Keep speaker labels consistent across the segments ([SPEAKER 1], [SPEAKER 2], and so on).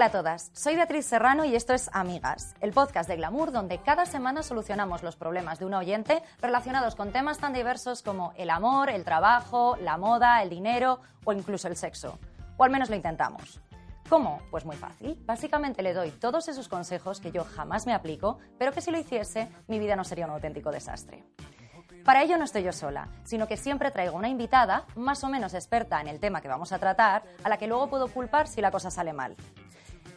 [SPEAKER 1] Hola a todas, soy Beatriz Serrano y esto es Amigas, el podcast de Glamour donde cada semana solucionamos los problemas de un oyente relacionados con temas tan diversos como el amor, el trabajo, la moda, el dinero o incluso el sexo. O al menos lo intentamos. ¿Cómo? Pues muy fácil. Básicamente le doy todos esos consejos que yo jamás me aplico, pero que si lo hiciese, mi vida no sería un auténtico desastre. Para ello no estoy yo sola, sino que siempre traigo una invitada más o menos experta en el tema que vamos a tratar, a la que luego puedo culpar si la cosa sale mal.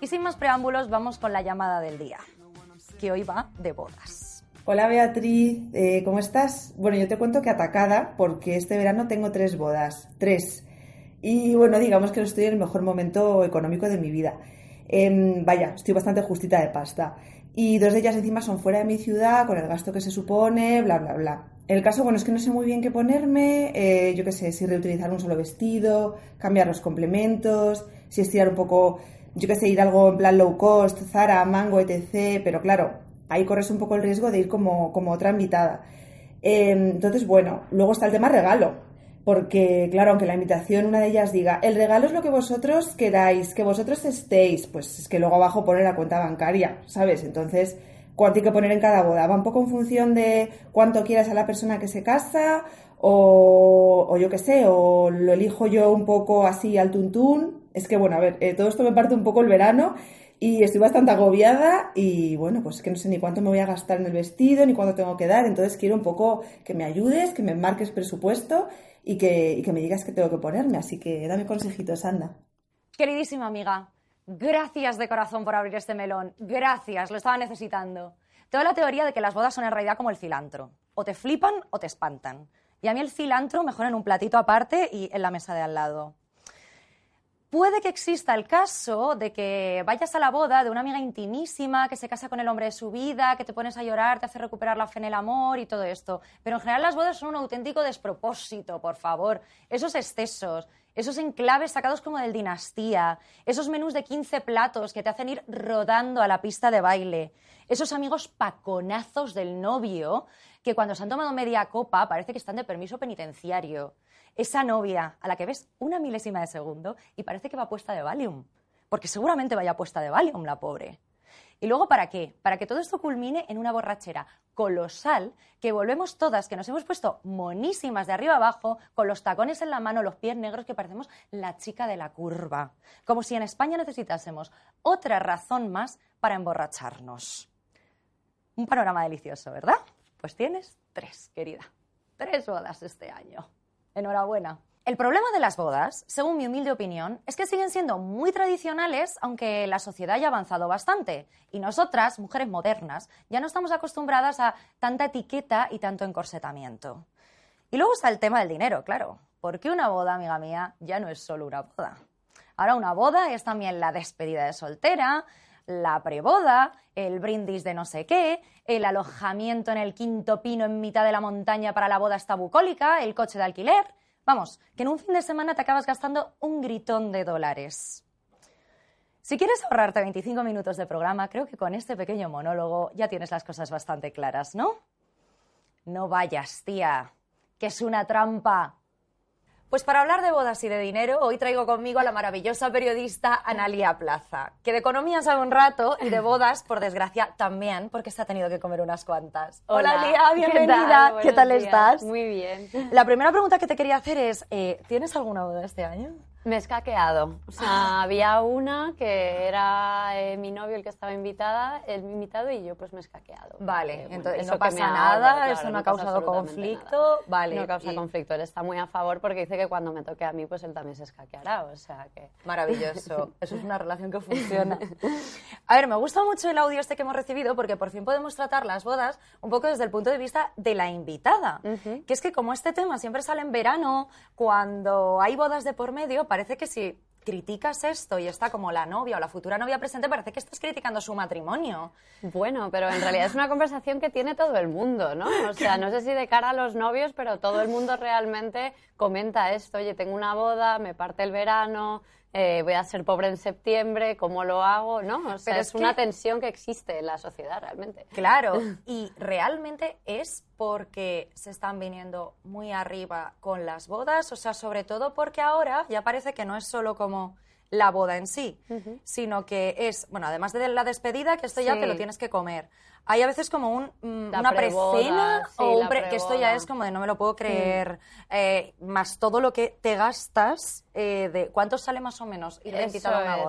[SPEAKER 1] Y sin más preámbulos, vamos con la llamada del día, que hoy va de bodas.
[SPEAKER 2] Hola Beatriz, eh, ¿cómo estás? Bueno, yo te cuento que atacada porque este verano tengo tres bodas, tres. Y bueno, digamos que estoy en el mejor momento económico de mi vida. Em, vaya, estoy bastante justita de pasta. Y dos de ellas encima son fuera de mi ciudad, con el gasto que se supone, bla, bla, bla. El caso, bueno, es que no sé muy bien qué ponerme, eh, yo qué sé, si reutilizar un solo vestido, cambiar los complementos, si estirar un poco, yo qué sé, ir algo en plan low cost, Zara, Mango, etc. Pero claro, ahí corres un poco el riesgo de ir como, como otra invitada. Em, entonces, bueno, luego está el tema regalo porque, claro, aunque la invitación, una de ellas diga, el regalo es lo que vosotros queráis, que vosotros estéis, pues es que luego abajo pone la cuenta bancaria, ¿sabes? Entonces, ¿cuánto hay que poner en cada boda? Va un poco en función de cuánto quieras a la persona que se casa, o, o yo qué sé, o lo elijo yo un poco así al tuntún. Es que, bueno, a ver, eh, todo esto me parte un poco el verano y estoy bastante agobiada y bueno, pues que no sé ni cuánto me voy a gastar en el vestido, ni cuánto tengo que dar, entonces quiero un poco que me ayudes, que me marques presupuesto y que, me digas qué tengo que ponerme. Así que dame consejitos, anda.
[SPEAKER 1] Queridísima amiga, gracias de corazón por abrir este melón. Gracias, lo estaba necesitando. Tengo la teoría de que las bodas son en realidad como el cilantro. O te flipan o te espantan. Y a mí el cilantro mejor en un platito aparte y en la mesa de al lado. Puede que exista el caso de que vayas a la boda de una amiga intimísima que se casa con el hombre de su vida, que te pones a llorar, te hace recuperar la fe en el amor y todo esto. Pero en general las bodas son un auténtico despropósito, por favor. Esos excesos, esos enclaves sacados como del dinastía, esos menús de 15 platos que te hacen ir rodando a la pista de baile, esos amigos paconazos del novio que cuando se han tomado media copa parece que están de permiso penitenciario esa novia a la que ves una milésima de segundo y parece que va puesta de Valium, porque seguramente vaya puesta de Valium la pobre. ¿Y luego para qué? Para que todo esto culmine en una borrachera colosal, que volvemos todas, que nos hemos puesto monísimas de arriba abajo, con los tacones en la mano, los pies negros, que parecemos la chica de la curva. Como si en España necesitásemos otra razón más para emborracharnos. Un panorama delicioso, ¿verdad? Pues tienes tres, querida. Tres bodas este año. Enhorabuena. El problema de las bodas, según mi humilde opinión, es que siguen siendo muy tradicionales, aunque la sociedad haya avanzado bastante. Y nosotras, mujeres modernas, ya no estamos acostumbradas a tanta etiqueta y tanto encorsetamiento. Y luego está el tema del dinero, claro. Porque una boda, amiga mía, ya no es solo una boda. Ahora una boda es también la despedida de soltera, la preboda, el brindis de no sé qué, el alojamiento en el quinto pino en mitad de la montaña para la boda esta bucólica, el coche de alquiler. Vamos, que en un fin de semana te acabas gastando un gritón de dólares. Si quieres ahorrarte 25 minutos de programa, creo que con este pequeño monólogo ya tienes las cosas bastante claras, ¿no? No vayas, tía, que es una trampa. Pues para hablar de bodas y de dinero, hoy traigo conmigo a la maravillosa periodista Analia Plaza, que de economía sabe un rato y de bodas, por desgracia, también, porque se ha tenido que comer unas cuantas. Hola, Lía, bienvenida. ¿Qué tal, estás?
[SPEAKER 3] Muy bien.
[SPEAKER 1] La primera pregunta que te quería hacer es, eh, ¿tienes alguna boda este año?
[SPEAKER 3] Me he escaqueado. O sea, había una que era eh, mi novio el que estaba invitada, el invitado y yo pues me he escaqueado.
[SPEAKER 1] Vale,
[SPEAKER 3] Porque, bueno,
[SPEAKER 1] entonces
[SPEAKER 3] eso
[SPEAKER 1] no pasa
[SPEAKER 3] ahorro,
[SPEAKER 1] nada,
[SPEAKER 3] claro,
[SPEAKER 1] eso no ha
[SPEAKER 3] pasa
[SPEAKER 1] causado conflicto,
[SPEAKER 3] nada.
[SPEAKER 1] vale,
[SPEAKER 3] No causa
[SPEAKER 1] y-
[SPEAKER 3] conflicto, él está muy a favor porque dice que cuando me toque a mí pues él también se escaqueará, o sea que...
[SPEAKER 1] Maravilloso. Eso es una relación que funciona. A ver, me gusta mucho el audio este que hemos recibido porque por fin podemos tratar las bodas un poco desde el punto de vista de la invitada. Que es que como este tema siempre sale en verano, cuando hay bodas de por medio, parece que si criticas esto y está como la novia o la futura novia presente, parece que estás criticando su matrimonio.
[SPEAKER 3] Bueno, pero en realidad es una conversación que tiene todo el mundo, ¿no? O sea, no sé si de cara a los novios, pero todo el mundo realmente comenta esto. Oye, tengo una boda, me parte el verano, eh, voy a ser pobre en septiembre, ¿cómo lo hago? ¿No? O sea,
[SPEAKER 1] Pero
[SPEAKER 3] es,
[SPEAKER 1] es
[SPEAKER 3] una tensión que existe en la sociedad realmente.
[SPEAKER 1] Claro, y realmente es porque se están viniendo muy arriba con las bodas, o sea, sobre todo porque ahora ya parece que no es solo como la boda en sí, sino que es, bueno, además de la despedida, que esto ya
[SPEAKER 3] Sí.
[SPEAKER 1] te lo tienes que comer. Hay a veces como un, mm, una precena
[SPEAKER 3] sí,
[SPEAKER 1] o un pre- que esto ya es como de no me lo puedo creer, eh, más todo lo que te gastas, eh, de ¿cuánto sale más o menos ir de invitada a
[SPEAKER 3] Eso
[SPEAKER 1] una
[SPEAKER 3] es.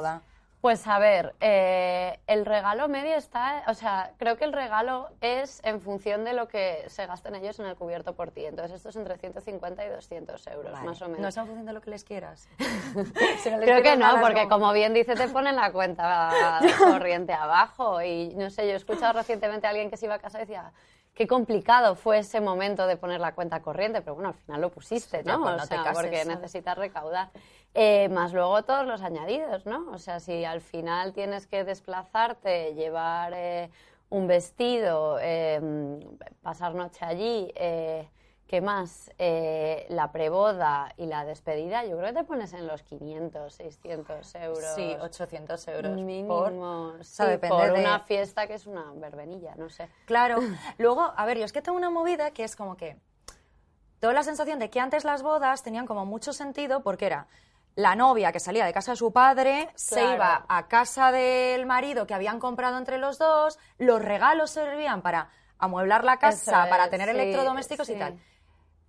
[SPEAKER 3] Pues a ver, eh, el regalo medio está, o sea, creo que el regalo es en función de lo que se gasten ellos en el cubierto por ti. Entonces esto es entre 150 y 200 euros,
[SPEAKER 1] Vale.
[SPEAKER 3] más o menos.
[SPEAKER 1] No es en función de lo que les quieras. Si no les
[SPEAKER 3] Creo que no,
[SPEAKER 1] nada,
[SPEAKER 3] porque
[SPEAKER 1] no.
[SPEAKER 3] como bien dice, te ponen la cuenta corriente abajo. Y no sé, yo he escuchado recientemente a alguien que se iba a casa y decía, qué complicado fue ese momento de poner la cuenta corriente, pero bueno, al final lo pusiste, ¿no?
[SPEAKER 1] cuando
[SPEAKER 3] O
[SPEAKER 1] te
[SPEAKER 3] sea,
[SPEAKER 1] cases,
[SPEAKER 3] porque
[SPEAKER 1] ¿sabes?
[SPEAKER 3] necesitas recaudar. Eh, más luego todos los añadidos, ¿no? O sea, si al final tienes que desplazarte, llevar eh, un vestido, eh, pasar noche allí, eh, ¿qué más? Eh, la preboda y la despedida, yo creo que te pones en los 500, 600 euros.
[SPEAKER 1] Sí, 800 euros.
[SPEAKER 3] Mínimo,
[SPEAKER 1] Por,
[SPEAKER 3] sí,
[SPEAKER 1] sea,
[SPEAKER 3] por
[SPEAKER 1] de-
[SPEAKER 3] una fiesta que es una verbenilla, no sé.
[SPEAKER 1] Claro. Luego, a ver, yo es que tengo una movida que es como que. Tengo la sensación de que antes las bodas tenían como mucho sentido porque era la novia que salía de casa de su padre, se iba a casa del marido que habían comprado entre los dos, los regalos servían para amueblar la casa, para tener
[SPEAKER 3] sí,
[SPEAKER 1] electrodomésticos y tal.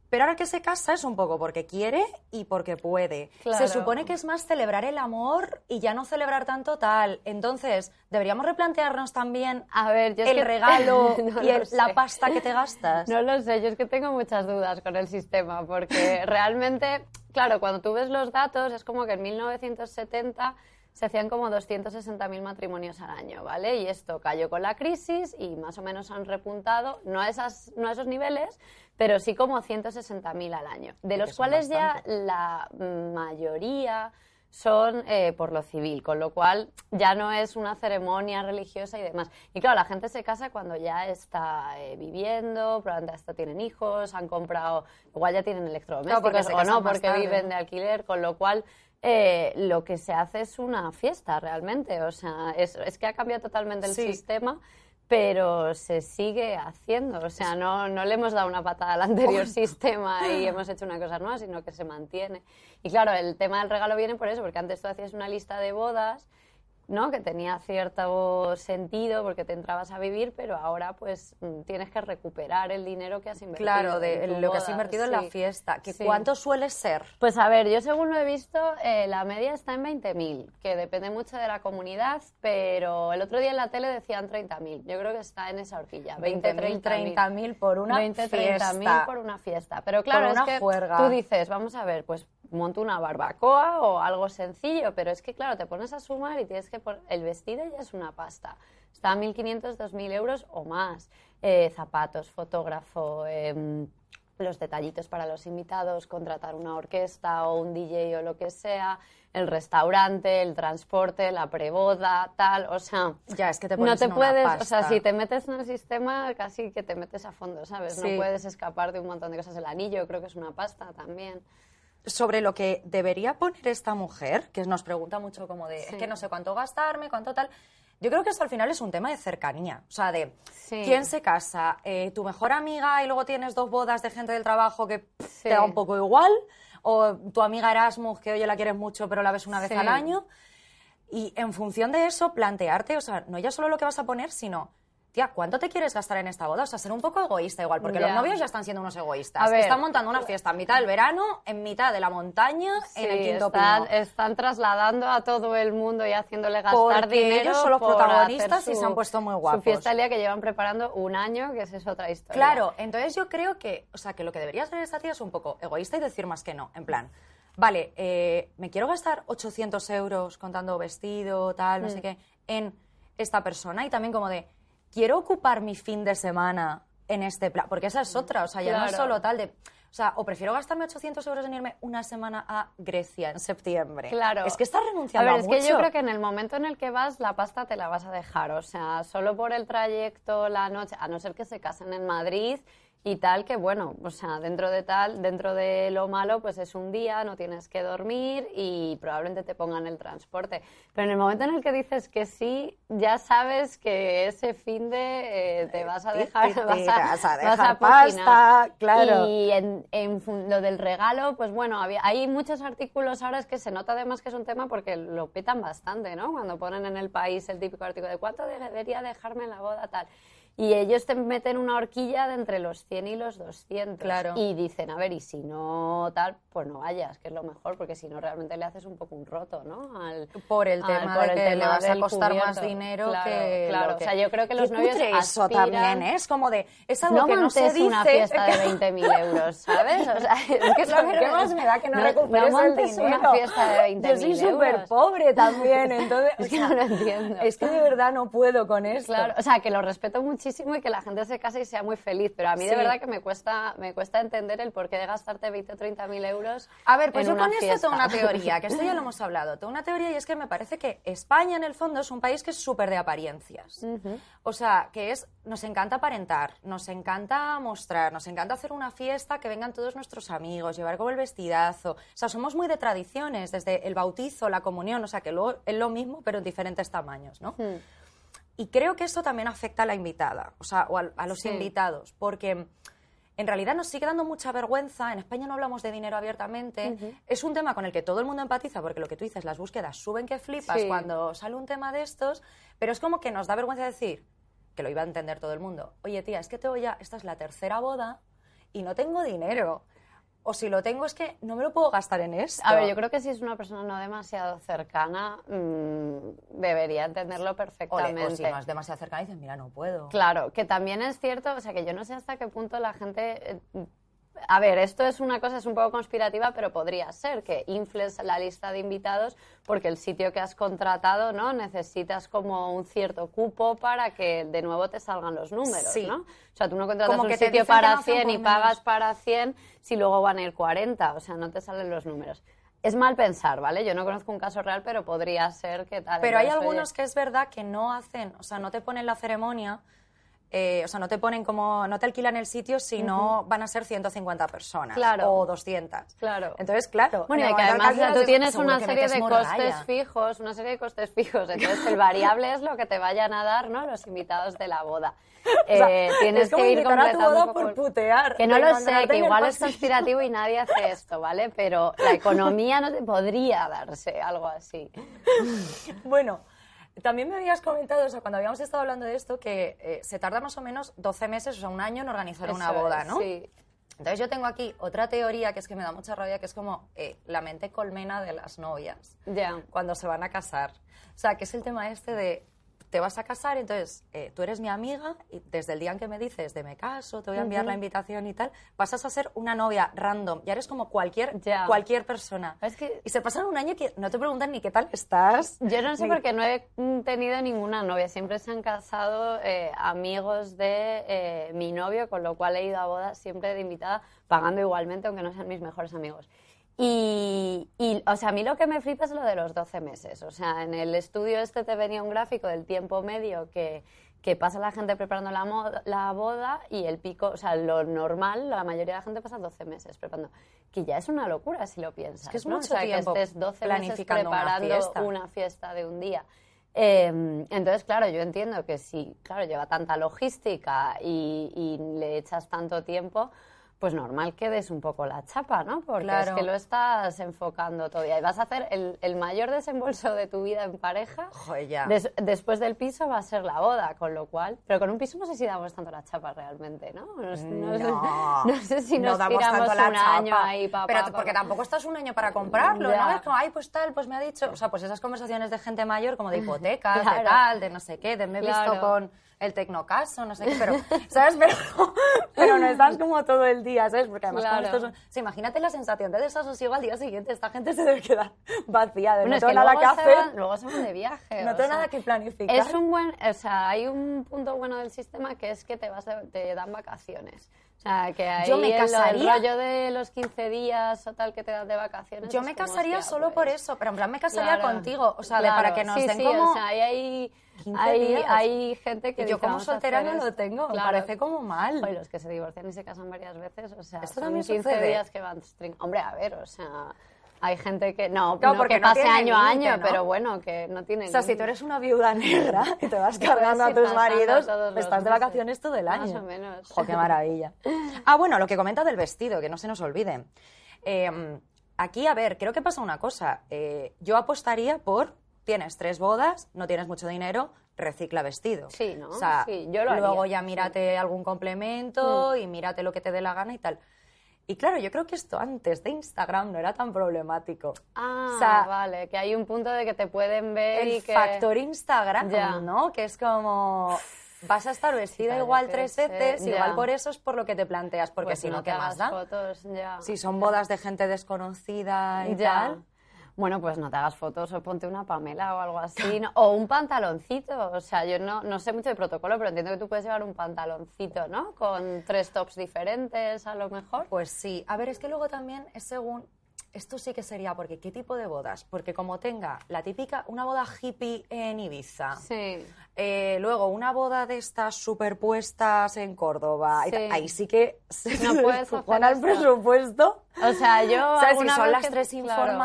[SPEAKER 1] Pero ahora que se casa es un poco porque quiere y porque puede.
[SPEAKER 3] Claro.
[SPEAKER 1] Se supone que es más celebrar el amor y ya no celebrar tanto tal. Entonces, deberíamos replantearnos también
[SPEAKER 3] A ver, yo es
[SPEAKER 1] el
[SPEAKER 3] que-
[SPEAKER 1] regalo
[SPEAKER 3] No
[SPEAKER 1] y el- la pasta que te gastas.
[SPEAKER 3] No lo sé, yo es que tengo muchas dudas con el sistema, porque realmente, claro, cuando tú ves los datos, es como que en 1970 se hacían como 260.000 matrimonios al año, ¿vale? Y esto cayó con la crisis y más o menos han repuntado, no a, esas, no a esos niveles, pero sí como 160.000 al año, de los cuales ya la mayoría son eh, por lo civil, con lo cual ya no es una ceremonia religiosa y demás. Y claro, la gente se casa cuando ya está eh, viviendo, probablemente hasta tienen hijos, han comprado, igual ya tienen electrodomésticos o no, porque
[SPEAKER 1] tarde.
[SPEAKER 3] viven de alquiler, con lo cual eh, lo que se hace es una fiesta realmente. O sea, es, es que ha cambiado totalmente el
[SPEAKER 1] Sí.
[SPEAKER 3] sistema. Pero se sigue haciendo, o sea, no, no le hemos dado una patada al anterior sistema y hemos hecho una cosa nueva, sino que se mantiene. Y claro, el tema del regalo viene por eso, porque antes tú hacías una lista de bodas, ¿no? Que tenía cierto sentido porque te entrabas a vivir, pero ahora pues mm, tienes que recuperar el dinero que has invertido.
[SPEAKER 1] Claro, de lo que has invertido en la fiesta. ¿Que
[SPEAKER 3] Sí.
[SPEAKER 1] ¿Cuánto suele ser?
[SPEAKER 3] Pues a ver, yo según lo he visto, eh, la media está en 20.000, que depende mucho de la comunidad, pero el otro día en la tele decían 30.000. Yo creo que está en esa horquilla. 20,
[SPEAKER 1] 20.000,
[SPEAKER 3] 30.000.
[SPEAKER 1] 30.000 por una
[SPEAKER 3] 20,
[SPEAKER 1] fiesta.
[SPEAKER 3] 30.000 por una fiesta. Pero claro,
[SPEAKER 1] Por una
[SPEAKER 3] es que
[SPEAKER 1] juerga.
[SPEAKER 3] tú dices, vamos a ver, pues monto una barbacoa o algo sencillo, pero es que claro, te pones a sumar y tienes que poner... El vestido ya es una pasta. Está a 1.500, 2.000 euros o más. Eh, zapatos, fotógrafo... em, los detallitos para los invitados, contratar una orquesta o un DJ o lo que sea, el restaurante, el transporte, la preboda, tal, o sea,
[SPEAKER 1] Ya, es que te
[SPEAKER 3] no te puedes, o sea, si te metes en el sistema, casi que te metes a fondo, ¿sabes?
[SPEAKER 1] Sí.
[SPEAKER 3] No puedes escapar de un montón de cosas. El anillo creo que es una pasta también.
[SPEAKER 1] Sobre lo que debería poner esta mujer, que nos pregunta mucho como de,
[SPEAKER 3] Sí.
[SPEAKER 1] es que no sé cuánto gastarme, cuánto tal. Yo creo que eso al final es un tema de cercanía, o sea, de
[SPEAKER 3] Sí.
[SPEAKER 1] quién se casa, eh, tu mejor amiga y luego tienes dos bodas de gente del trabajo que pff,
[SPEAKER 3] Sí.
[SPEAKER 1] te da un poco igual, o tu amiga Erasmus que oye la quieres mucho pero la ves una vez al año. Y en función de eso, plantearte, o sea, no ya solo lo que vas a poner, sino tía, ¿cuánto te quieres gastar en esta boda? O sea, ser un poco egoísta igual, porque los novios ya están siendo unos egoístas.
[SPEAKER 3] A ver.
[SPEAKER 1] están montando una fiesta en mitad del verano, en mitad de la montaña, en el quinto
[SPEAKER 3] están,
[SPEAKER 1] pino.
[SPEAKER 3] están trasladando a todo el mundo y haciéndole gastar
[SPEAKER 1] Porque
[SPEAKER 3] dinero.
[SPEAKER 1] ellos son los
[SPEAKER 3] por
[SPEAKER 1] protagonistas y se han puesto muy guapos.
[SPEAKER 3] Su fiesta el día que llevan preparando un año, que esa es otra historia.
[SPEAKER 1] Claro, entonces yo creo que, o sea, que lo que debería hacer esta tía es un poco egoísta y decir más que no. En plan, vale, eh, me quiero gastar 800 euros contando vestido, tal,
[SPEAKER 3] Mm.
[SPEAKER 1] no sé qué, en esta persona y también como de, quiero ocupar mi fin de semana en este plan, porque esa es otra, o sea, ya no es solo tal de, o sea, o prefiero gastarme 800 euros en irme una semana a Grecia en septiembre.
[SPEAKER 3] Claro.
[SPEAKER 1] Es que estás renunciando
[SPEAKER 3] A
[SPEAKER 1] a,
[SPEAKER 3] ver, es que yo creo que en el momento en el que vas, la pasta te la vas a dejar. O sea, solo por el trayecto, la noche, a no ser que se casen en Madrid y tal, que bueno, o sea, dentro de tal, dentro de lo malo, pues es un día, no tienes que dormir y probablemente te pongan el transporte. Pero en el momento en el que dices que sí, ya sabes que ese fin de eh, te vas a
[SPEAKER 1] Ti,
[SPEAKER 3] dejar, vas
[SPEAKER 1] te
[SPEAKER 3] a,
[SPEAKER 1] vas a
[SPEAKER 3] vas
[SPEAKER 1] dejar
[SPEAKER 3] a
[SPEAKER 1] pasta, claro.
[SPEAKER 3] Y en, lo del regalo, pues bueno, había, hay muchos artículos ahora es que se nota además que es un tema porque lo petan bastante, ¿no? Cuando ponen en el país el típico artículo de cuánto debería dejarme en la boda, tal. Y ellos te meten una horquilla de entre los 100 y los 200.
[SPEAKER 1] Claro.
[SPEAKER 3] Y dicen, a ver, y si no tal, pues no vayas, que es lo mejor, porque si no realmente le haces un poco un roto, ¿no? Al,
[SPEAKER 1] Por el
[SPEAKER 3] al-
[SPEAKER 1] tema
[SPEAKER 3] por
[SPEAKER 1] de
[SPEAKER 3] el
[SPEAKER 1] que le
[SPEAKER 3] tema
[SPEAKER 1] vas a costar más
[SPEAKER 3] cubierto.
[SPEAKER 1] dinero
[SPEAKER 3] Claro,
[SPEAKER 1] que
[SPEAKER 3] Claro,
[SPEAKER 1] lo
[SPEAKER 3] o sea, yo creo que los novios
[SPEAKER 1] cutre eso
[SPEAKER 3] aspiran-
[SPEAKER 1] también, ¿eh? Es como de... Es algo
[SPEAKER 3] no
[SPEAKER 1] que no se dice...
[SPEAKER 3] una fiesta de 20.000 euros, ¿sabes? O sea, es que es lo que
[SPEAKER 1] ¿Qué más me da que no,
[SPEAKER 3] no,
[SPEAKER 1] recuperes
[SPEAKER 3] no
[SPEAKER 1] el dinero?
[SPEAKER 3] una fiesta de 20.000
[SPEAKER 1] Yo soy súper
[SPEAKER 3] euros.
[SPEAKER 1] pobre también, entonces...
[SPEAKER 3] Es que no lo entiendo.
[SPEAKER 1] Es que de verdad no puedo con esto.
[SPEAKER 3] Claro, o sea, que lo respeto muchísimo y que la gente se case y sea muy feliz, pero a mí
[SPEAKER 1] Sí.
[SPEAKER 3] de verdad que me cuesta, me cuesta entender el porqué de gastarte 20 o 30 mil euros.
[SPEAKER 1] A ver, pues
[SPEAKER 3] en
[SPEAKER 1] yo con esto tengo una teoría, que esto ya lo hemos hablado. Tengo una teoría y es que me parece que España, en el fondo, es un país que es súper de apariencias. O sea, que es, nos encanta aparentar, nos encanta mostrar, nos encanta hacer una fiesta, que vengan todos nuestros amigos, llevar como el vestidazo. O sea, somos muy de tradiciones, desde el bautizo, la comunión, o sea, que luego es lo mismo, pero en diferentes tamaños, ¿no?
[SPEAKER 3] Hmm.
[SPEAKER 1] Y creo que esto también afecta a la invitada, o sea, o a, a los
[SPEAKER 3] Sí.
[SPEAKER 1] invitados, porque en realidad nos sigue dando mucha vergüenza. En España no hablamos de dinero abiertamente. Es un tema con el que todo el mundo empatiza, porque lo que tú dices, las búsquedas suben que flipas
[SPEAKER 3] Sí.
[SPEAKER 1] cuando sale un tema de estos, pero es como que nos da vergüenza decir, que lo iba a entender todo el mundo, oye tía, es que te voy a, esta es la tercera boda y no tengo dinero. O si lo tengo es que no me lo puedo gastar en esto.
[SPEAKER 3] A ver, yo creo que si es una persona no demasiado cercana, mm, debería entenderlo perfectamente.
[SPEAKER 1] o si no es demasiado cercana y dices, mira, no puedo.
[SPEAKER 3] Claro, que también es cierto, o sea, que yo no sé hasta qué punto la gente... eh, a ver, esto es una cosa, es un poco conspirativa, pero podría ser que infles la lista de invitados porque el sitio que has contratado, ¿no? Necesitas como un cierto cupo para que de nuevo te salgan los números,
[SPEAKER 1] Sí.
[SPEAKER 3] ¿no? O sea, tú no contratas
[SPEAKER 1] Como
[SPEAKER 3] un sitio para
[SPEAKER 1] no hacen
[SPEAKER 3] 100
[SPEAKER 1] por
[SPEAKER 3] y pagas para 100 si luego van a ir 40, o sea, no te salen los números. Es mal pensar, ¿vale? Yo no conozco un caso real, pero podría ser que tal.
[SPEAKER 1] Pero hay algunos que es verdad que no hacen, o sea, no te ponen la ceremonia, eh, o sea, no te ponen como, no te alquilan el sitio, sino van a ser 150 personas
[SPEAKER 3] Claro.
[SPEAKER 1] o 200.
[SPEAKER 3] Claro.
[SPEAKER 1] Entonces, claro.
[SPEAKER 3] Bueno,
[SPEAKER 1] en
[SPEAKER 3] y que además
[SPEAKER 1] alquilas,
[SPEAKER 3] tú
[SPEAKER 1] es
[SPEAKER 3] tienes una serie de costes fijos, una serie de costes fijos. Entonces, el variable es lo que te vayan a dar, ¿no? Los invitados de la boda.
[SPEAKER 1] O sea,
[SPEAKER 3] Eh, tienes
[SPEAKER 1] es como
[SPEAKER 3] que ir
[SPEAKER 1] a tu
[SPEAKER 3] completando
[SPEAKER 1] boda por putear,
[SPEAKER 3] Que no lo sé, que igual es conspirativo y nadie hace esto, ¿vale? Pero la economía no te podría darse algo así.
[SPEAKER 1] Bueno, también me habías comentado, o sea, cuando habíamos estado hablando de esto, que eh, se tarda más o menos 12 meses, o sea, un año en organizar una boda,
[SPEAKER 3] es,
[SPEAKER 1] ¿no?
[SPEAKER 3] Sí.
[SPEAKER 1] Entonces yo tengo aquí otra teoría que es que me da mucha rabia, que es como eh, la mente colmena de las novias
[SPEAKER 3] Ya.
[SPEAKER 1] cuando se van a casar. O sea, que es el tema este de te vas a casar, entonces eh, tú eres mi amiga y desde el día en que me dices de me caso, te voy a enviar la invitación y tal, pasas a ser una novia random. Ya eres como cualquier, cualquier persona.
[SPEAKER 3] Es que-
[SPEAKER 1] Y se pasan un año que no te preguntan ni qué tal estás.
[SPEAKER 3] Yo no sé
[SPEAKER 1] ni-
[SPEAKER 3] porque no he tenido ninguna novia. Siempre se han casado eh, amigos de eh, mi novio, con lo cual he ido a bodas siempre de invitada, pagando igualmente, aunque no sean mis mejores amigos. Y, y, o sea, a mí lo que me flipa es lo de los 12 meses. O sea, en el estudio este te venía un gráfico del tiempo medio que, que pasa la gente preparando la, mo- la boda y el pico, o sea, lo normal, la mayoría de la gente pasa 12 meses preparando. Que ya es una locura si lo piensas.
[SPEAKER 1] Es que es
[SPEAKER 3] ¿no?
[SPEAKER 1] mucho
[SPEAKER 3] o sea,
[SPEAKER 1] tiempo
[SPEAKER 3] que estés 12 meses
[SPEAKER 1] planificando una
[SPEAKER 3] preparando
[SPEAKER 1] fiesta.
[SPEAKER 3] una fiesta de un día. Eh, entonces, claro, yo entiendo que si, claro, lleva tanta logística y, y le echas tanto tiempo, pues normal que des un poco la chapa, ¿no? Porque
[SPEAKER 1] Claro.
[SPEAKER 3] es que lo estás enfocando todo. Y vas a hacer el, el mayor desembolso de tu vida en pareja.
[SPEAKER 1] Joder, ya.
[SPEAKER 3] Des- después del piso va a ser la boda, con lo cual... Pero con un piso no sé si damos tanto la chapa realmente, ¿no? No, sé- no sé-
[SPEAKER 1] No,
[SPEAKER 3] no sé si
[SPEAKER 1] no
[SPEAKER 3] nos
[SPEAKER 1] damos
[SPEAKER 3] tiramos
[SPEAKER 1] tanto la
[SPEAKER 3] un
[SPEAKER 1] chapa.
[SPEAKER 3] año ahí pa,
[SPEAKER 1] Pero
[SPEAKER 3] pa,
[SPEAKER 1] porque
[SPEAKER 3] pa.
[SPEAKER 1] tampoco estás un año para comprarlo,
[SPEAKER 3] Ya.
[SPEAKER 1] ¿no? Es como, ay, pues tal, pues me ha dicho. O sea, pues esas conversaciones de gente mayor, como de hipotecas, de tal, de no sé qué, de me he visto con el tecnocaso, no sé qué, pero, ¿sabes? Pero, pero no estás como todo el día, ¿sabes? Porque además,
[SPEAKER 3] Claro.
[SPEAKER 1] estos son- o sea, imagínate la sensación de desasosiego al día siguiente, esta gente se debe quedar vacía, de
[SPEAKER 3] Bueno,
[SPEAKER 1] no tengo nada
[SPEAKER 3] luego
[SPEAKER 1] que hacer.
[SPEAKER 3] van- luego se van de viaje.
[SPEAKER 1] No tengo
[SPEAKER 3] sea,
[SPEAKER 1] nada que planificar.
[SPEAKER 3] Es un buen, o sea, hay un punto bueno del sistema que es que te vas de- te dan vacaciones. Sea, que ahí
[SPEAKER 1] Yo me
[SPEAKER 3] el- el,
[SPEAKER 1] casaría-
[SPEAKER 3] rollo de los 15 días o tal que te dan de vacaciones.
[SPEAKER 1] Yo me casaría
[SPEAKER 3] hostia,
[SPEAKER 1] solo por
[SPEAKER 3] pues,
[SPEAKER 1] eso, pero en plan me casaría
[SPEAKER 3] claro,
[SPEAKER 1] contigo, o sea, de
[SPEAKER 3] claro,
[SPEAKER 1] para que nos
[SPEAKER 3] sí,
[SPEAKER 1] den
[SPEAKER 3] sí,
[SPEAKER 1] como...
[SPEAKER 3] o sea, ahí hay,
[SPEAKER 1] 15
[SPEAKER 3] hay, hay gente que
[SPEAKER 1] yo
[SPEAKER 3] dice,
[SPEAKER 1] como
[SPEAKER 3] "Vamos a
[SPEAKER 1] soltera no lo
[SPEAKER 3] esto".
[SPEAKER 1] tengo, me
[SPEAKER 3] Claro.
[SPEAKER 1] parece como mal.
[SPEAKER 3] Joder, los que se divorcian y se casan varias veces, o sea,
[SPEAKER 1] Esto
[SPEAKER 3] son
[SPEAKER 1] también
[SPEAKER 3] 15
[SPEAKER 1] sucede.
[SPEAKER 3] días que van. Hombre, a ver, o sea, hay gente que no, no
[SPEAKER 1] porque
[SPEAKER 3] que pase año a año, pero bueno, que no tiene
[SPEAKER 1] O sea, si tú eres una viuda negra y te vas cargando a tus maridos, estás de vacaciones todo el año.
[SPEAKER 3] Más o menos.
[SPEAKER 1] Jo, qué maravilla. Ah, bueno, lo que comenta del vestido, que no se nos olvide. Eh, aquí, a ver, creo que pasa una cosa. Eh, yo apostaría por, tienes tres bodas, no tienes mucho dinero, recicla vestido.
[SPEAKER 3] Sí, ¿no?
[SPEAKER 1] O sea,
[SPEAKER 3] Sí, yo lo haría,
[SPEAKER 1] luego ya
[SPEAKER 3] sí.
[SPEAKER 1] mírate algún complemento y mírate lo que te dé la gana y tal. Y claro, yo creo que esto antes de Instagram no era tan problemático.
[SPEAKER 3] Ah,
[SPEAKER 1] O sea,
[SPEAKER 3] vale, que hay un punto de que te pueden ver y
[SPEAKER 1] el
[SPEAKER 3] que...
[SPEAKER 1] factor Instagram. ¿no? Que es como vas a estar vestida igual tres
[SPEAKER 3] sé,
[SPEAKER 1] veces, igual por eso es por lo que te planteas, porque
[SPEAKER 3] Pues
[SPEAKER 1] si no, ¿qué más da?
[SPEAKER 3] fotos, ya.
[SPEAKER 1] Si son bodas de gente desconocida y
[SPEAKER 3] Ya.
[SPEAKER 1] tal.
[SPEAKER 3] Bueno, pues no te hagas fotos o ponte una Pamela o algo así. ¿no? O un pantaloncito. O sea, yo no, no sé mucho de protocolo, pero entiendo que tú puedes llevar un pantaloncito, ¿no? Con tres tops diferentes, a lo mejor.
[SPEAKER 1] Pues sí. A ver, es que luego también es según. Esto sí que sería, porque ¿qué tipo de bodas? Porque como tenga la típica, una boda hippie en Ibiza,
[SPEAKER 3] Sí.
[SPEAKER 1] eh, luego una boda de estas superpuestas en Córdoba,
[SPEAKER 3] Sí.
[SPEAKER 1] ahí sí que se
[SPEAKER 3] No puedes hacer
[SPEAKER 1] el presupuesto.
[SPEAKER 3] O sea, yo.
[SPEAKER 1] O sea, si son
[SPEAKER 3] vez
[SPEAKER 1] las
[SPEAKER 3] que-
[SPEAKER 1] tres
[SPEAKER 3] claro.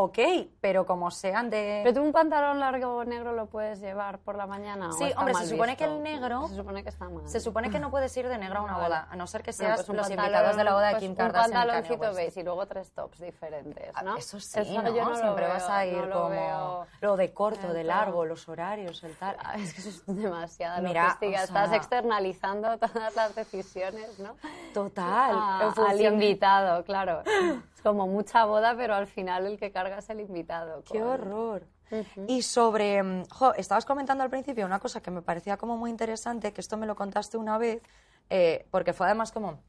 [SPEAKER 1] Ok, pero como sean de...
[SPEAKER 3] Pero tú un pantalón largo negro lo puedes llevar por la mañana. ¿o
[SPEAKER 1] Sí, hombre, se supone que
[SPEAKER 3] visto?
[SPEAKER 1] el negro-
[SPEAKER 3] Se supone que está mal.
[SPEAKER 1] Se supone que no puedes ir de negro a una
[SPEAKER 3] Vale.
[SPEAKER 1] boda, a no ser que
[SPEAKER 3] Bueno,
[SPEAKER 1] seas
[SPEAKER 3] pues un
[SPEAKER 1] los invitados de la boda de
[SPEAKER 3] pues
[SPEAKER 1] Kim
[SPEAKER 3] Un
[SPEAKER 1] Kardashian Kanye
[SPEAKER 3] pantaloncito beige y luego tres tops diferentes, ¿no?
[SPEAKER 1] Ah, Eso sí,
[SPEAKER 3] Eso
[SPEAKER 1] ¿no?
[SPEAKER 3] yo no
[SPEAKER 1] Siempre vas
[SPEAKER 3] veo,
[SPEAKER 1] a ir
[SPEAKER 3] no lo
[SPEAKER 1] como
[SPEAKER 3] veo.
[SPEAKER 1] lo de corto, de largo, los horarios, el tal.
[SPEAKER 3] Ah, Es que eso es demasiada
[SPEAKER 1] Mira,
[SPEAKER 3] logística.
[SPEAKER 1] o
[SPEAKER 3] Estás
[SPEAKER 1] sea-
[SPEAKER 3] externalizando todas las decisiones, ¿no?
[SPEAKER 1] Total.
[SPEAKER 3] Al invitado, claro. Es como mucha boda, pero al final el que carga el invitado.
[SPEAKER 1] Qué
[SPEAKER 3] con-
[SPEAKER 1] horror. Y sobre, mm, jo, estabas comentando al principio una cosa que me parecía como muy interesante, que esto me lo contaste una vez, eh, porque fue además como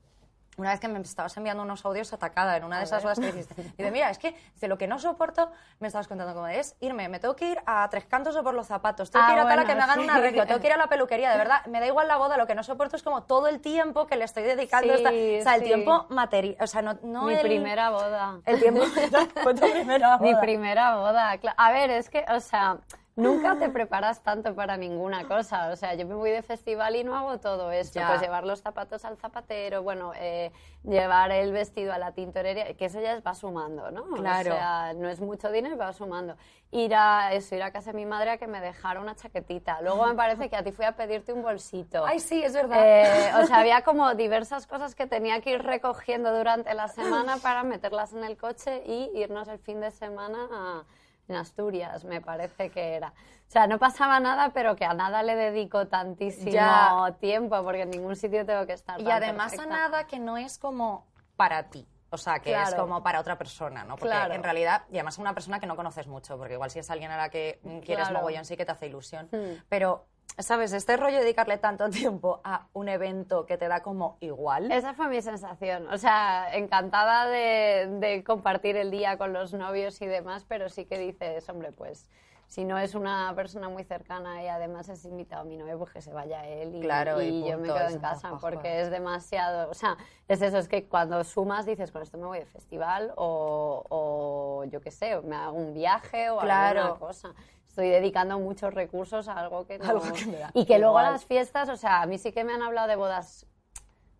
[SPEAKER 1] una vez que me estabas enviando unos audios atacada en una de esas bodas que dijiste. Y de mira, es que de lo que no soporto, me estabas contando como es irme, me tengo que ir a tres cantos o por los zapatos, tengo
[SPEAKER 3] Ah,
[SPEAKER 1] que ir a tal a
[SPEAKER 3] bueno,
[SPEAKER 1] que me hagan
[SPEAKER 3] sí.
[SPEAKER 1] un arreglo, tengo que ir a la peluquería, de verdad, me da igual la boda, lo que no soporto es como todo el tiempo que le estoy dedicando esta-
[SPEAKER 3] Sí,
[SPEAKER 1] o sea, el
[SPEAKER 3] sí.
[SPEAKER 1] tiempo material, o sea, no, no
[SPEAKER 3] Mi
[SPEAKER 1] el,
[SPEAKER 3] primera boda.
[SPEAKER 1] el tiempo fue tu primera
[SPEAKER 3] Mi primera boda. A ver, es que, o sea, nunca te preparas tanto para ninguna cosa. O sea, yo me voy de festival y no hago todo esto.
[SPEAKER 1] Ya.
[SPEAKER 3] Pues llevar los zapatos al zapatero, bueno, eh, llevar el vestido a la tintorería, que eso ya va sumando, ¿no?
[SPEAKER 1] Claro.
[SPEAKER 3] O sea, no es mucho dinero, va sumando. Ir a, eso, ir a casa de mi madre a que me dejara una chaquetita. Luego me parece que a ti fui a pedirte un bolsito.
[SPEAKER 1] Ay, sí, es verdad.
[SPEAKER 3] Eh, o sea, había como diversas cosas que tenía que ir recogiendo durante la semana para meterlas en el coche y irnos el fin de semana a, en Asturias, me parece que era. O sea, no pasaba nada, pero que a nada le dedico tantísimo
[SPEAKER 1] Ya.
[SPEAKER 3] tiempo, porque en ningún sitio tengo que estar.
[SPEAKER 1] Y
[SPEAKER 3] tan
[SPEAKER 1] además
[SPEAKER 3] perfecta.
[SPEAKER 1] a nada que no es como para ti. O sea, que es como para otra persona, ¿no? Porque
[SPEAKER 3] Claro.
[SPEAKER 1] en realidad, y además una persona que no conoces mucho, porque igual si es alguien a la que quieres
[SPEAKER 3] Claro.
[SPEAKER 1] mogollón sí que te hace ilusión.
[SPEAKER 3] Hmm.
[SPEAKER 1] Pero, ¿sabes? Este rollo de dedicarle tanto tiempo a un evento que te da como igual.
[SPEAKER 3] Esa fue mi sensación. O sea, encantada de, de compartir el día con los novios y demás, pero sí que dices, hombre, pues si no es una persona muy cercana y además es invitado a mi novio, pues que se vaya él y,
[SPEAKER 1] Claro, y
[SPEAKER 3] y yo me quedo en casa porque
[SPEAKER 1] joder.
[SPEAKER 3] es demasiado. O sea, es eso, es que cuando sumas dices, con esto me voy de festival o, o yo qué sé, me hago un viaje o
[SPEAKER 1] Claro.
[SPEAKER 3] alguna cosa. Estoy dedicando muchos recursos a algo que no...
[SPEAKER 1] Algo que me da
[SPEAKER 3] y que luego
[SPEAKER 1] igual.
[SPEAKER 3] las fiestas, o sea, a mí sí que me han hablado de bodas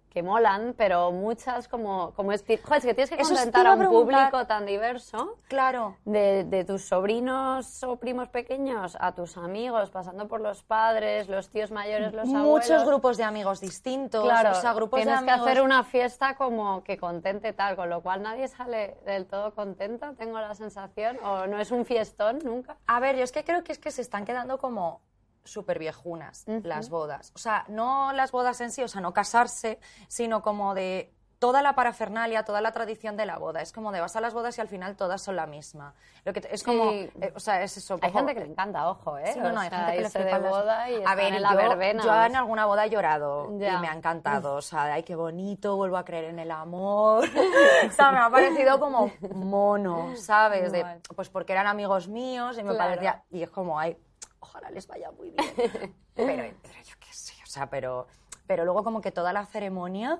[SPEAKER 3] que molan, pero muchas como, como es, joder, es que tienes que contentar a un
[SPEAKER 1] preguntar.
[SPEAKER 3] público tan diverso.
[SPEAKER 1] Claro.
[SPEAKER 3] De, de tus sobrinos o primos pequeños a tus amigos, pasando por los padres, los tíos mayores, los abuelos.
[SPEAKER 1] Muchos grupos de amigos distintos.
[SPEAKER 3] Claro,
[SPEAKER 1] o sea, grupos
[SPEAKER 3] tienes
[SPEAKER 1] de
[SPEAKER 3] que hacer una fiesta como que contente tal, con lo cual nadie sale del todo contenta, tengo la sensación, o no es un fiestón nunca.
[SPEAKER 1] A ver, yo es que creo que es que se están quedando como súper viejunas las bodas. O sea, no las bodas en sí, o sea, no casarse, sino como de toda la parafernalia, toda la tradición de la boda. Es como de vas a las bodas y al final todas son la misma. Lo que es como,
[SPEAKER 3] Sí.
[SPEAKER 1] eh, o sea, es eso.
[SPEAKER 3] Hay gente que le encanta, ojo, ¿eh?
[SPEAKER 1] Sí, no, hay
[SPEAKER 3] sea,
[SPEAKER 1] gente que le las-
[SPEAKER 3] boda y
[SPEAKER 1] A ver,
[SPEAKER 3] en la
[SPEAKER 1] yo,
[SPEAKER 3] verbena.
[SPEAKER 1] yo en alguna boda he llorado
[SPEAKER 3] Ya.
[SPEAKER 1] y me ha encantado. O sea, ay, qué bonito, vuelvo a creer en el amor. o sea, me ha parecido como mono, ¿sabes? De, pues porque eran amigos míos y me
[SPEAKER 3] Claro.
[SPEAKER 1] parecía... Y es como, ay, ojalá les vaya muy bien. pero, pero yo qué sé, o sea, pero, pero luego como que toda la ceremonia...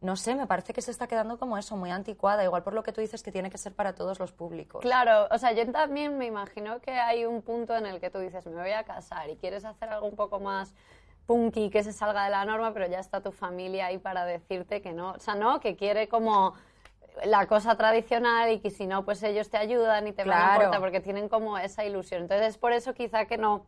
[SPEAKER 1] No sé, me parece que se está quedando como eso, muy anticuada. Igual por lo que tú dices que tiene que ser para todos los públicos.
[SPEAKER 3] Claro, o sea, yo también me imagino que hay un punto en el que tú dices, me voy a casar y quieres hacer algo un poco más punky, que se salga de la norma, pero ya está tu familia ahí para decirte que no. O sea, no, que quiere como la cosa tradicional y que si no, pues ellos te ayudan y te van a
[SPEAKER 1] Claro.
[SPEAKER 3] aportar porque tienen como esa ilusión. Entonces, es por eso quizá que no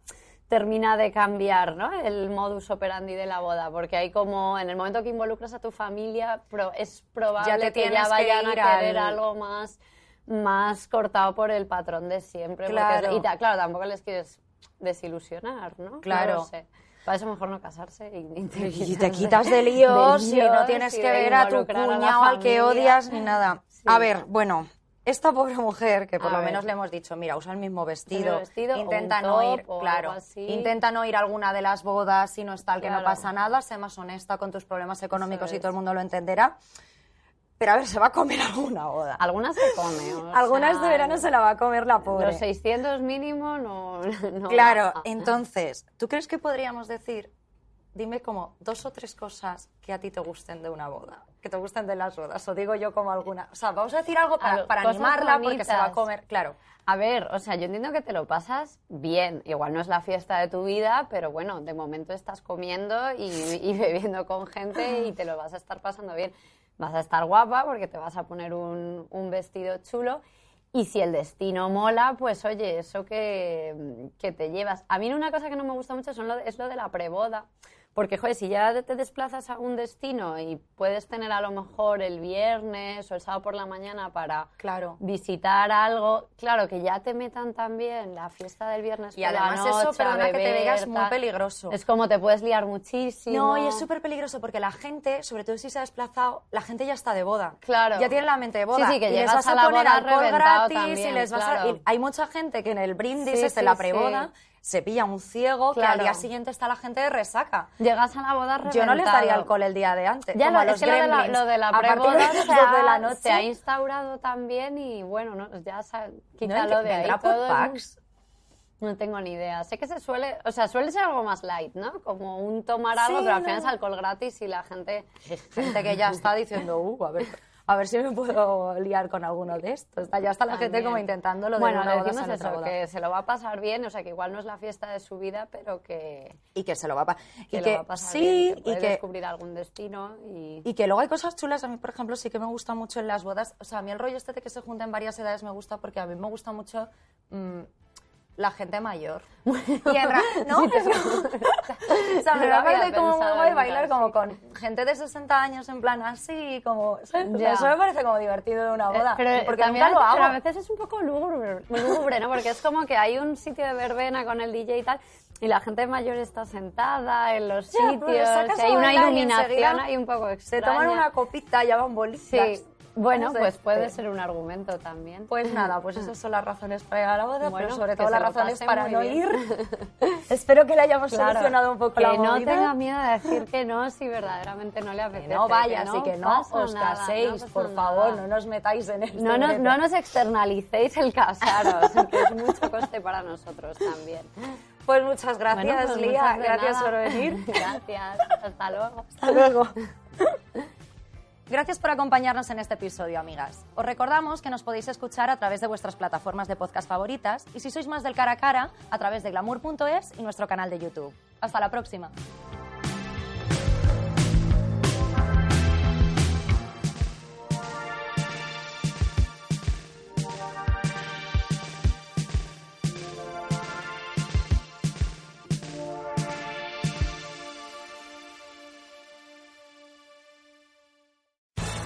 [SPEAKER 3] termina de cambiar ¿no? el modus operandi de la boda, porque hay como, en el momento que involucras a tu familia, pro- es probable
[SPEAKER 1] Ya
[SPEAKER 3] que ya
[SPEAKER 1] que
[SPEAKER 3] vayan a querer
[SPEAKER 1] al-
[SPEAKER 3] algo más más cortado por el patrón de siempre. porque-
[SPEAKER 1] Claro.
[SPEAKER 3] y ta- claro, tampoco les quieres desilusionar, ¿no?
[SPEAKER 1] Claro.
[SPEAKER 3] No lo sé. Para eso mejor no casarse y, te,
[SPEAKER 1] Y te quitas de líos y no tienes
[SPEAKER 3] y
[SPEAKER 1] que ver a tu cuñado al que odias ni nada.
[SPEAKER 3] Sí.
[SPEAKER 1] A ver, bueno, esta pobre mujer que por
[SPEAKER 3] A
[SPEAKER 1] lo
[SPEAKER 3] ver.
[SPEAKER 1] menos le hemos dicho, mira, usa el mismo vestido, intenta no
[SPEAKER 3] top
[SPEAKER 1] ir, claro, intenta no ir a alguna de las bodas si no es tal que no pasa nada, sé más honesta con tus problemas económicos y
[SPEAKER 3] es.
[SPEAKER 1] todo el mundo lo entenderá. Pero a ver, se va a comer alguna boda.
[SPEAKER 3] Algunas se come. o
[SPEAKER 1] Algunas
[SPEAKER 3] sea,
[SPEAKER 1] de verano se la va a comer la pobre.
[SPEAKER 3] Los 600 mínimo no. no
[SPEAKER 1] Claro, entonces, ¿tú crees que podríamos decir, dime como dos o tres cosas que a ti te gusten de una boda, que te gusten de las bodas, o digo yo como alguna, o sea, vamos a decir algo para, animarla porque se va a comer, claro.
[SPEAKER 3] A ver, o sea, yo entiendo que te lo pasas bien. Igual no es la fiesta de tu vida, pero bueno, de momento estás comiendo y, y bebiendo con gente y te lo vas a estar pasando bien. Vas a estar guapa porque te vas a poner un, un vestido chulo. Y si el destino mola, pues oye, eso que, que te llevas. A mí una cosa que no me gusta mucho son lo es lo de la preboda. Porque, joder, si ya te desplazas a un destino y puedes tener a lo mejor el viernes o el sábado por la mañana para
[SPEAKER 1] Claro.
[SPEAKER 3] visitar algo, claro, que ya te metan también la fiesta del viernes
[SPEAKER 1] Y
[SPEAKER 3] por
[SPEAKER 1] además eso,
[SPEAKER 3] noche,
[SPEAKER 1] perdona que te
[SPEAKER 3] beber,
[SPEAKER 1] diga, es muy peligroso.
[SPEAKER 3] Es como te puedes liar muchísimo.
[SPEAKER 1] No, y es súper peligroso porque la gente, sobre todo si se ha desplazado, la gente ya está de boda.
[SPEAKER 3] Claro.
[SPEAKER 1] Ya tiene la mente de boda.
[SPEAKER 3] Sí, sí, que
[SPEAKER 1] y les
[SPEAKER 3] llegas
[SPEAKER 1] vas
[SPEAKER 3] a
[SPEAKER 1] a,
[SPEAKER 3] la
[SPEAKER 1] poner
[SPEAKER 3] boda
[SPEAKER 1] alcohol gratis y les vas a... y hay mucha gente que en el brindis,
[SPEAKER 3] Sí,
[SPEAKER 1] este,
[SPEAKER 3] sí,
[SPEAKER 1] la
[SPEAKER 3] sí.
[SPEAKER 1] Se pilla un ciego que al día siguiente está la gente de resaca.
[SPEAKER 3] Llegas a la boda reventado.
[SPEAKER 1] Yo no les daría alcohol el día de antes.
[SPEAKER 3] Ya
[SPEAKER 1] como
[SPEAKER 3] lo,
[SPEAKER 1] a los
[SPEAKER 3] es que lo de la, lo de la preboda
[SPEAKER 1] de
[SPEAKER 3] se, ha,
[SPEAKER 1] de la noche.
[SPEAKER 3] se ha instaurado también y bueno, no, ya
[SPEAKER 1] ¿No?
[SPEAKER 3] de. No tengo ni idea. Sé que se suele, o sea, suele ser algo más light, ¿no? Como un tomar algo,
[SPEAKER 1] Sí,
[SPEAKER 3] pero al final
[SPEAKER 1] no.
[SPEAKER 3] es alcohol gratis y la gente...
[SPEAKER 1] Gente que ya está diciendo, uh, a ver, a ver si me puedo liar con alguno de estos. Ya está la gente como intentando lo de
[SPEAKER 3] bueno,
[SPEAKER 1] una boda
[SPEAKER 3] decimos eso,
[SPEAKER 1] boda.
[SPEAKER 3] que se lo va a pasar bien, o sea, que igual no es la fiesta de su vida, pero que,
[SPEAKER 1] Y que se lo va a, pa-
[SPEAKER 3] que
[SPEAKER 1] y
[SPEAKER 3] lo
[SPEAKER 1] que
[SPEAKER 3] va a pasar
[SPEAKER 1] sí,
[SPEAKER 3] bien, que
[SPEAKER 1] y que
[SPEAKER 3] descubrir algún destino y...
[SPEAKER 1] Y que luego hay cosas chulas, a mí, por ejemplo, sí que me gusta mucho en las bodas. O sea, a mí el rollo este de que se junten varias edades me gusta porque a mí me gusta mucho mm, la gente mayor. y en ¿no? Como- o sea, me parece como muy guay bailar
[SPEAKER 3] sí.
[SPEAKER 1] como con gente de 60 años en plan así, como...
[SPEAKER 3] Ya.
[SPEAKER 1] eso me parece como divertido de una boda.
[SPEAKER 3] Eh, pero
[SPEAKER 1] porque
[SPEAKER 3] también
[SPEAKER 1] nunca lo hago.
[SPEAKER 3] pero a veces es un poco lúgubre, lúgubre, ¿no? Porque es como que hay un sitio de verbena con el DJ y tal, y la gente mayor está sentada en los
[SPEAKER 1] Ya,
[SPEAKER 3] sitios, y hay una iluminación ahí un poco
[SPEAKER 1] Se
[SPEAKER 3] extraña.
[SPEAKER 1] toman una copita, ya van bolitas.
[SPEAKER 3] Sí, bueno,
[SPEAKER 1] No sé.
[SPEAKER 3] pues puede
[SPEAKER 1] Eh,
[SPEAKER 3] ser un argumento también.
[SPEAKER 1] Pues nada, pues esas son las razones para ir a la boda,
[SPEAKER 3] Bueno,
[SPEAKER 1] pero sobre
[SPEAKER 3] que
[SPEAKER 1] todo las razones para no ir. Espero que le hayamos
[SPEAKER 3] Claro,
[SPEAKER 1] solucionado un poco
[SPEAKER 3] que
[SPEAKER 1] la
[SPEAKER 3] no
[SPEAKER 1] movida.
[SPEAKER 3] tenga miedo de decir que no si verdaderamente no le
[SPEAKER 1] Que
[SPEAKER 3] apetece.
[SPEAKER 1] no vayas y que no os
[SPEAKER 3] nada,
[SPEAKER 1] caséis,
[SPEAKER 3] no
[SPEAKER 1] por
[SPEAKER 3] nada.
[SPEAKER 1] favor, no nos metáis en esto.
[SPEAKER 3] No nos, no nos externalicéis el casaros, que es mucho coste para nosotros también.
[SPEAKER 1] Pues muchas gracias,
[SPEAKER 3] Bueno, pues
[SPEAKER 1] Lía,
[SPEAKER 3] muchas
[SPEAKER 1] gracias
[SPEAKER 3] nada.
[SPEAKER 1] por venir.
[SPEAKER 3] Gracias, hasta luego.
[SPEAKER 1] Hasta luego. Gracias por acompañarnos en este episodio, amigas. Os recordamos que nos podéis escuchar a través de vuestras plataformas de podcast favoritas y si sois más del cara a cara, a través de glamour.es y nuestro canal de YouTube. Hasta la próxima.